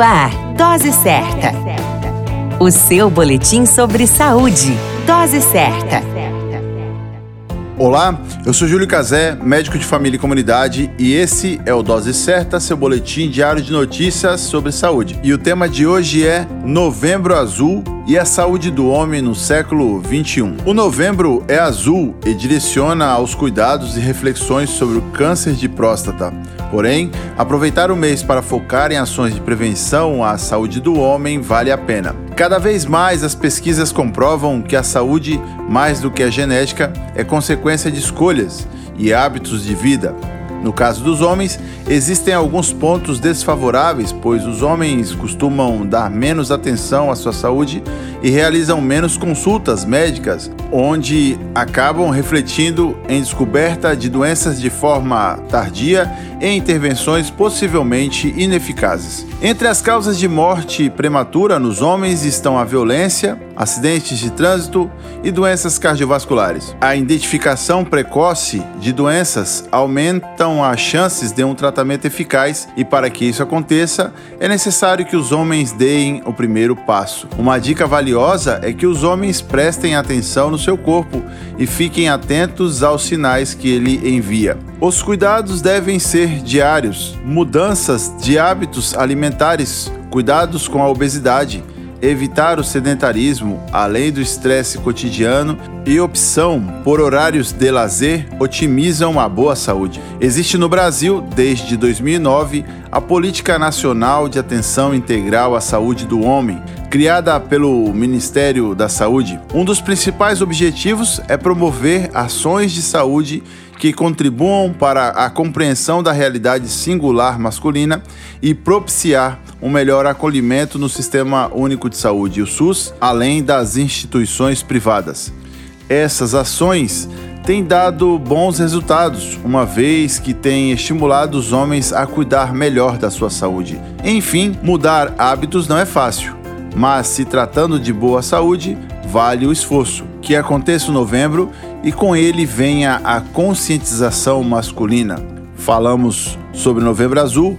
Ar, Dose Certa. O seu boletim sobre saúde. Dose Certa. Olá, eu sou Júlio Cazé, médico de família e comunidade, e esse é o Dose Certa, seu boletim diário de notícias sobre saúde. E o tema de hoje é Novembro Azul e a saúde do homem no século 21. O novembro é azul e direciona aos cuidados e reflexões sobre o câncer de próstata. Porém, aproveitar o mês para focar em ações de prevenção à saúde do homem vale a pena. Cada vez mais as pesquisas comprovam que a saúde, mais do que a genética, é consequência de escolhas e hábitos de vida. No caso dos homens, existem alguns pontos desfavoráveis, pois os homens costumam dar menos atenção à sua saúde e realizam menos consultas médicas, onde acabam refletindo em descoberta de doenças de forma tardia e intervenções possivelmente ineficazes. Entre as causas de morte prematura nos homens estão a violência, acidentes de trânsito e doenças cardiovasculares. A identificação precoce de doenças aumentam as chances de um tratamento eficaz e para que isso aconteça, é necessário que os homens deem o primeiro passo. Uma dica valiosa é que os homens prestem atenção no seu corpo e fiquem atentos aos sinais que ele envia. Os cuidados devem ser diários, mudanças de hábitos alimentares, cuidados com a obesidade, evitar o sedentarismo, além do estresse cotidiano e opção por horários de lazer otimizam a boa saúde. Existe no Brasil, desde 2009, a Política Nacional de Atenção Integral à Saúde do Homem, criada pelo Ministério da Saúde. Um dos principais objetivos é promover ações de saúde que contribuam para a compreensão da realidade singular masculina e propiciar um melhor acolhimento no Sistema Único de Saúde, o SUS, além das instituições privadas. Essas ações têm dado bons resultados, uma vez que têm estimulado os homens a cuidar melhor da sua saúde. Enfim, mudar hábitos não é fácil, mas se tratando de boa saúde, vale o esforço. Que aconteça o novembro e com ele venha a conscientização masculina. Falamos sobre Novembro Azul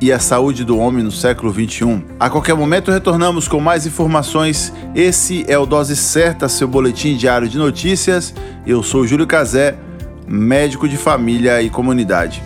e a saúde do homem no século 21. A qualquer momento retornamos com mais informações. Esse é o Dose Certa, seu boletim diário de notícias. Eu sou Júlio Cazé, médico de família e comunidade.